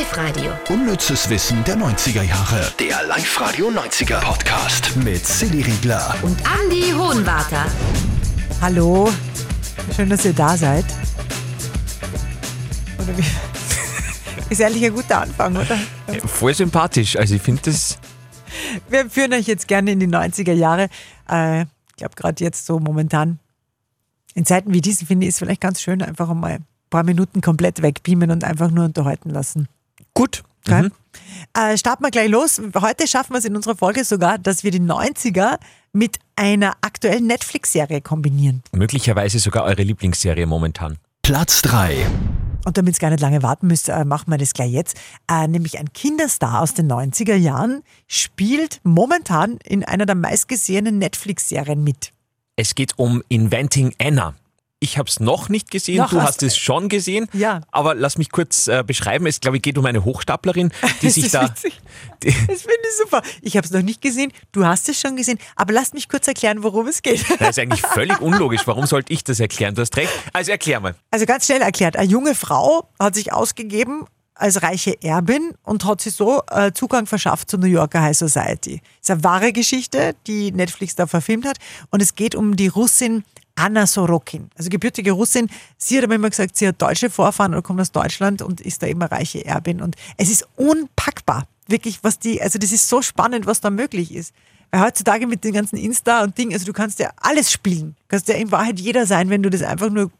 Live-Radio. Unnützes Wissen der 90er Jahre. Der Live-Radio 90er Podcast mit Silly Riegler. Und Andy Hohenwarter. Hallo, schön, dass ihr da seid. Oder wie? Ist ehrlich ein guter Anfang, oder? Voll sympathisch. Also ich finde das. Wir führen euch jetzt gerne in die 90er Jahre. Äh, ich glaube, gerade jetzt so momentan, in Zeiten wie diesen, finde ich, ist vielleicht ganz schön, einfach mal ein paar Minuten komplett wegbeamen und einfach nur unterhalten lassen. Gut. Okay? Mhm. Äh, starten wir gleich los. Heute schaffen wir es in unserer Folge sogar, dass wir die 90er mit einer aktuellen Netflix-Serie kombinieren. Möglicherweise sogar eure Lieblingsserie momentan. Platz 3. Und damit ihr gar nicht lange warten müsst, äh, machen wir das gleich jetzt. Äh, nämlich ein Kinderstar aus den 90er Jahren spielt momentan in einer der meistgesehenen Netflix-Serien mit. Es geht um Inventing Anna. Ich habe es noch nicht gesehen, Noch du hast- es schon gesehen. Ja. Aber lass mich kurz äh, beschreiben. Es, glaube ich, geht um eine Hochstaplerin, die sich da. witzig. Die, Das finde ich super. Ich habe es noch nicht gesehen, du hast es schon gesehen, aber lasst mich kurz erklären, worum es geht. das ist eigentlich völlig unlogisch. Warum sollte ich das erklären? Du hast recht. Also erklär mal. Also ganz schnell erklärt, eine junge Frau hat sich ausgegeben als reiche Erbin und hat sich so äh, Zugang verschafft zur New Yorker High Society. Das ist eine wahre Geschichte, die Netflix da verfilmt hat und es geht um die Russin Anna Sorokin, also gebürtige Russin. Sie hat aber immer gesagt, sie hat deutsche Vorfahren oder kommt aus Deutschland und ist da immer reiche Erbin und es ist unpackbar, wirklich, was die, also das ist so spannend, was da möglich ist. Weil heutzutage mit den ganzen Insta und Ding, also du kannst ja alles spielen. Du kannst ja in Wahrheit jeder sein, wenn du das einfach nur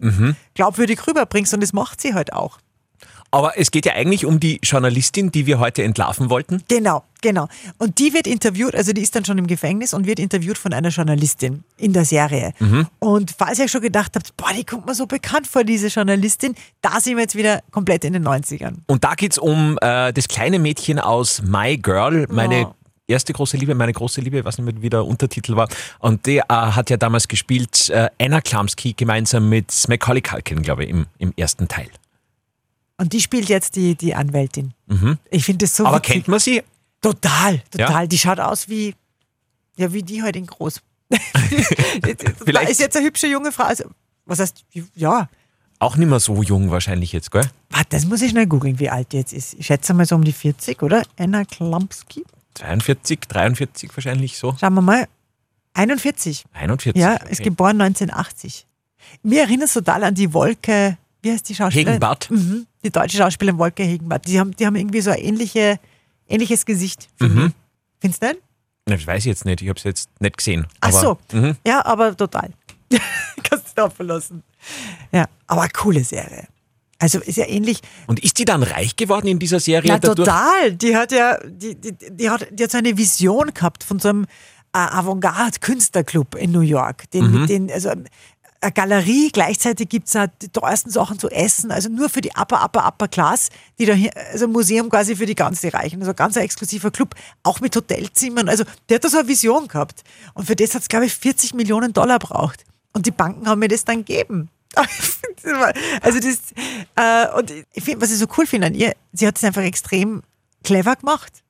glaubwürdig rüberbringst und das macht sie halt auch. Aber es geht ja eigentlich um die Journalistin, die wir heute entlarven wollten. Genau, genau. Und die wird interviewt, also die ist dann schon im Gefängnis und wird interviewt von einer Journalistin in der Serie. Und falls ihr schon gedacht habt, boah, die kommt mir so bekannt vor, diese Journalistin, da sind wir jetzt wieder komplett in den 90ern. Und da geht es um äh, das kleine Mädchen aus My Girl, meine Oh. erste große Liebe, meine große Liebe, weiß nicht mehr, wie der Untertitel war. Und der äh, hat ja damals gespielt äh, Anna Klamski gemeinsam mit Macaulay Culkin, glaube ich, im, im ersten Teil. Und die spielt jetzt die, die Anwältin. Ich finde das so Aber witzig. kennt man sie? Total, total. Ja? Die schaut aus wie, ja, wie die halt in groß. da Vielleicht- ist jetzt eine hübsche junge Frau. Also, was heißt, ja, Auch nicht mehr so jung wahrscheinlich jetzt, gell? Warte, das muss ich schnell googeln, wie alt die jetzt ist. Ich schätze mal so um die 40, oder? Anna Klampski. 42, 43 wahrscheinlich so. Schauen wir mal. 41. 41. Ja, okay. ist geboren 1980. Mir erinnert es total an die Wolke, wie heißt die Schauspielerin? Hegenbart. Mhm, die deutsche Schauspielerin Wolke Hegenbart. Die haben, die haben irgendwie so ein ähnliche, ähnliches Gesicht. Mhm. Findest du nicht? Das weiß ich jetzt nicht, ich habe es jetzt nicht gesehen. Ach so. Mhm. Ja, aber total. Kannst du drauf verlassen. Ja, aber eine coole Serie. Also ist ja ähnlich. Und ist die dann reich geworden in dieser Serie? Ja, total. Die hat ja, die, die, die, hat, die hat so eine Vision gehabt von so einem äh, Avantgarde-Künstlerclub in New York. Den, Mhm. den, also eine Galerie, gleichzeitig gibt es die teuersten Sachen zu essen, also nur für die Upper, Upper, Upper Class, die da hier, also ein Museum quasi für die ganz die Reichen, also ein ganz ein exklusiver Club, auch mit Hotelzimmern. Also der hat da so eine Vision gehabt. Und für das hat es, glaube ich, 40 Millionen Dollar braucht. Und die Banken haben mir das dann gegeben. Also das, äh, und ich finde, was ich so cool finde an ihr, sie hat es einfach extrem clever gemacht.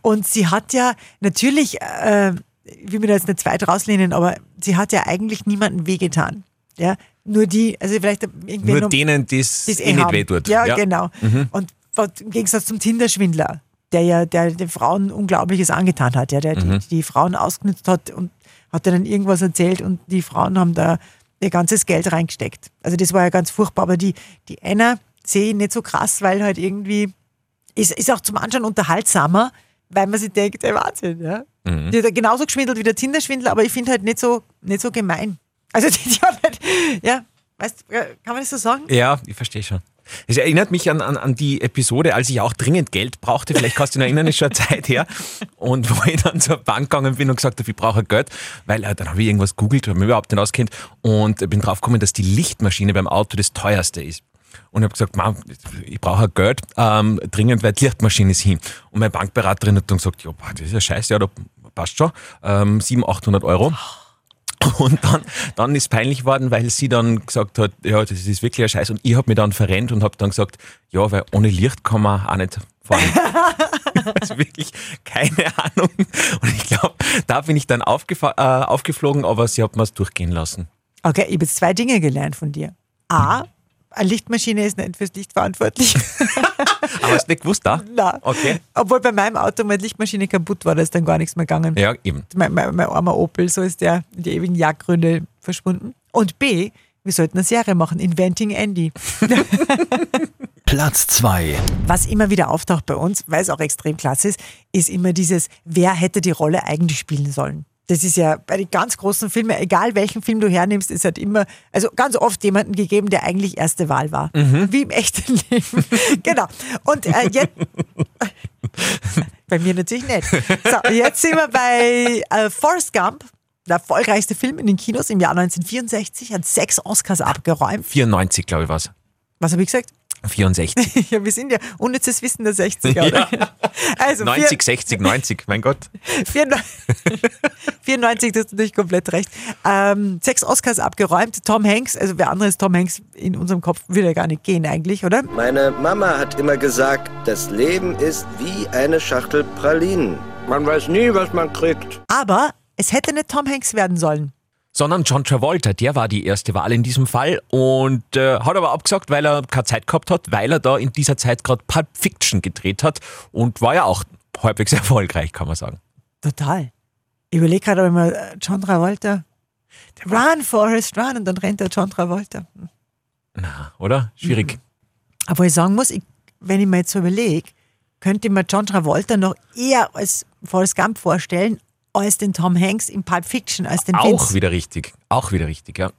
Und sie hat ja natürlich, äh, ich will mir da jetzt nicht zweit rauslehnen, aber sie hat ja eigentlich niemandem wehgetan. Ja, nur die, also vielleicht irgendwie Nur denen, die es die's eh nicht wehtut. Ja, genau. Und was- im Gegensatz zum Tinder-Schwindler, der ja der den Frauen Unglaubliches angetan hat, ja, der die, die Frauen ausgenutzt hat und hat dann irgendwas erzählt und die Frauen haben da ihr ganzes Geld reingesteckt. Also das war ja ganz furchtbar, aber die, die Anna sehe ich nicht so krass, weil halt irgendwie ist, ist auch zum Anschauen unterhaltsamer, weil man sich denkt, ey, Wahnsinn, ja. Die hat ja genauso geschwindelt wie der Tinder-Schwindler, aber ich finde halt nicht so, nicht so gemein. Also die, die hat ja, weißt du, kann man das so sagen? Ja, ich verstehe schon. Es erinnert mich an, an, an die Episode, als ich auch dringend Geld brauchte. Vielleicht kannst du dich erinnern, ist schon eine Zeit her. Und wo ich dann zur Bank gegangen bin und gesagt habe, ich brauche Geld, weil äh, dann habe ich irgendwas googelt, habe mich überhaupt nicht auskennt und bin drauf gekommen, dass die Lichtmaschine beim Auto das teuerste ist. Und ich habe gesagt, Mann, ich brauche Geld, ähm, dringend, weil die Lichtmaschine ist hin. Und meine Bankberaterin hat dann gesagt, ja, das ist ja scheiße, ja, da passt schon, ähm, 700, 800 Euro. Und dann, dann ist peinlich geworden, weil sie dann gesagt hat, ja, das ist wirklich ein Scheiß. Und ich habe mich dann verrennt und habe dann gesagt, ja, weil ohne Licht kann man auch nicht fahren. also wirklich keine Ahnung. Und ich glaube, da bin ich dann äh, aufgeflogen, aber sie hat mir es durchgehen lassen. Okay, ich habe jetzt zwei Dinge gelernt von dir. A, eine Lichtmaschine ist nicht fürs Licht verantwortlich. Hast nicht gewusst, da? Nein. Okay. Obwohl bei meinem Auto meine Lichtmaschine kaputt war, da ist dann gar nichts mehr gegangen. Ja, eben. Mein, mein, mein armer Opel, so ist der in die ewigen Jagdgründe verschwunden. Und B, wir sollten eine Serie machen, Inventing Andy. Platz 2. Was immer wieder auftaucht bei uns, weil es auch extrem klasse ist, ist immer dieses, wer hätte die Rolle eigentlich spielen sollen. Das ist ja bei den ganz großen Filmen, egal welchen Film du hernimmst, ist halt immer, also ganz oft jemanden gegeben, der eigentlich erste Wahl war. Wie im echten Leben. genau. Und äh, jetzt. bei mir natürlich nicht. So, jetzt sind wir bei äh, Forrest Gump, der erfolgreichste Film in den Kinos im Jahr 1964, hat sechs Oscars abgeräumt. 94, glaube ich, was. Was habe ich gesagt? 64. Ja, wir sind ja unnützes Wissen der 60er, oder? Also 90, 60, 90, mein Gott. 94, 94 das ist natürlich komplett recht. Ähm, sechs Oscars abgeräumt. Tom Hanks, also wer andere ist Tom Hanks in unserem Kopf, würde ja gar nicht gehen eigentlich, oder? Meine Mama hat immer gesagt, das Leben ist wie eine Schachtel Pralinen. Man weiß nie, was man kriegt. Aber es hätte nicht Tom Hanks werden sollen. Sondern John Travolta, der war die erste Wahl in diesem Fall und äh, hat aber abgesagt, weil er keine Zeit gehabt hat, weil er da in dieser Zeit gerade Pulp Fiction gedreht hat und war ja auch halbwegs erfolgreich, kann man sagen. Total. Ich überlege gerade immer, äh, John Travolta. Run, Forrest, run. Und dann rennt der John Travolta. Na, oder? Schwierig. Aber ich sagen muss, ich, wenn ich mir jetzt so überlege, könnte ich mir John Travolta noch eher als Forrest Gump vorstellen, als den Tom Hanks in Pulp Fiction, als den Auch Vince. wieder richtig. Auch wieder richtig, ja.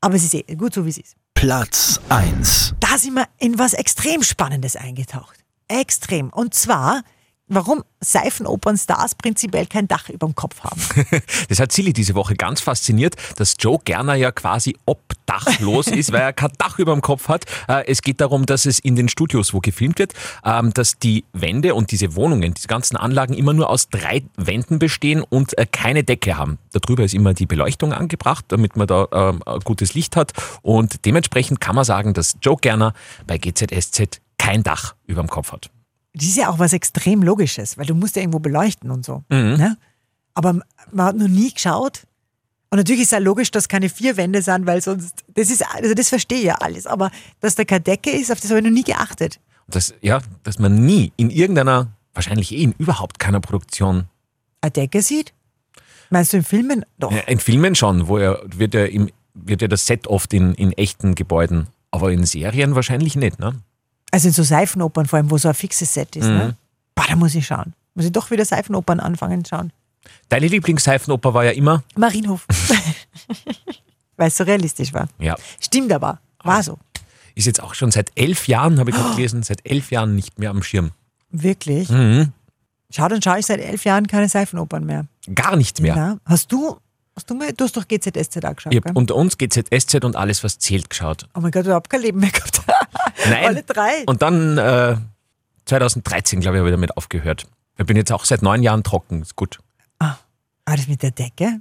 Aber es ist eh gut so, wie es ist. Platz 1. da sind wir in was extrem Spannendes eingetaucht. Extrem. Und zwar, warum Seifenopernstars prinzipiell kein Dach über dem Kopf haben. Das hat Silly diese Woche ganz fasziniert, dass Joe Gerner ja quasi obdachlos ist, weil er kein Dach über dem Kopf hat. Äh, Es geht darum, dass es in den Studios, wo gefilmt wird, ähm, dass die Wände und diese Wohnungen, diese ganzen Anlagen immer nur aus drei Wänden bestehen und äh, keine Decke haben. Darüber ist immer die Beleuchtung angebracht, damit man da ähm, gutes Licht hat. Und dementsprechend kann man sagen, dass Joe Gerner bei GZSZ kein Dach über dem Kopf hat. Das ist ja auch was extrem Logisches, weil du musst ja irgendwo beleuchten und so. Ne? Aber man hat noch nie geschaut. Und natürlich ist ja logisch, dass keine vier Wände sind, weil sonst, das ist, also das verstehe ich ja alles. Aber dass da keine Decke ist, auf das habe ich noch nie geachtet. Das, ja, dass man nie in irgendeiner, wahrscheinlich eh in überhaupt keiner Produktion Eine Decke sieht? Meinst du in Filmen? Doch. Ja, in Filmen schon, wo er wird ja, im, wird ja das Set oft in, in echten Gebäuden, aber in Serien wahrscheinlich nicht, ne? Also in so Seifenopern vor allem, wo so ein fixes Set ist. Ne? Boah, da muss ich schauen. Muss ich doch wieder Seifenopern anfangen schauen. Deine Lieblingsseifenoper war ja immer, Marienhof. Weil es so realistisch war. ja, Stimmt aber. War so. ist jetzt auch schon seit elf Jahren, habe ich gerade gelesen, seit elf Jahren nicht mehr am Schirm. Wirklich. Mhm. Schau, dann schaue ich seit elf Jahren keine Seifenopern mehr. Gar nicht mehr. Na, hast du, hast du mal, du hast doch GZSZ angeschaut, Ich habe unter uns GZSZ und alles, was zählt, geschaut. Oh mein Gott, du hast kein Leben mehr gehabt. Nein. Alle drei. Und dann äh, 2013, glaube ich, habe ich damit aufgehört. Ich bin jetzt auch seit neun Jahren trocken, ist gut. Ah, das mit der Decke?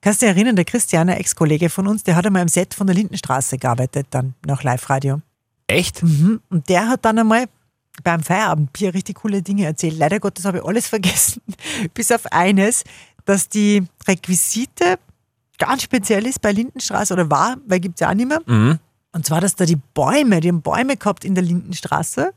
Kannst du dich erinnern, der Christian, ein Ex-Kollege von uns, der hat einmal im Set von der Lindenstraße gearbeitet, dann nach Live-Radio. Echt? Mhm. Und der hat dann einmal beim Feierabendbier richtig coole Dinge erzählt. Leider Gottes habe ich alles vergessen, bis auf eines, dass die Requisite ganz speziell ist bei Lindenstraße oder war, weil gibt es ja auch nicht mehr. Mhm. Und zwar, dass da die Bäume, die haben Bäume gehabt in der Lindenstraße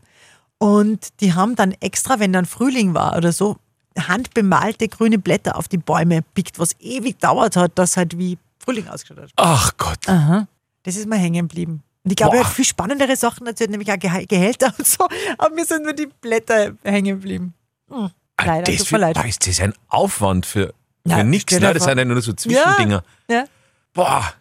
und die haben dann extra, wenn dann Frühling war oder so, handbemalte grüne Blätter auf die Bäume pickt, was ewig dauert hat, dass halt wie Frühling ausgeschaut hat. Ach Gott. Aha. Das ist mir hängen geblieben. Und ich glaube, er hat viel spannendere Sachen erzählt, nämlich auch Gehälter und so. Aber mir sind nur die Blätter hängen geblieben. Hm. Leider, das, tut mir leid. boah, ist das ein Aufwand für, für Ja, nichts. stell dir Ne? Das sind ja nur so Zwischendinger. Ja, Boah.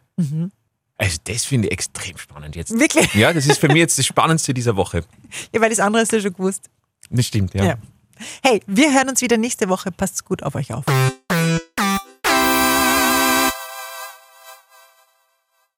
Also das finde ich extrem spannend jetzt. wirklich. Ja, das ist für mich jetzt das Spannendste dieser Woche. Ja, weil das andere hast du schon gewusst. Das stimmt, ja. Ja. Hey, wir hören uns wieder nächste Woche. Passt gut auf euch auf.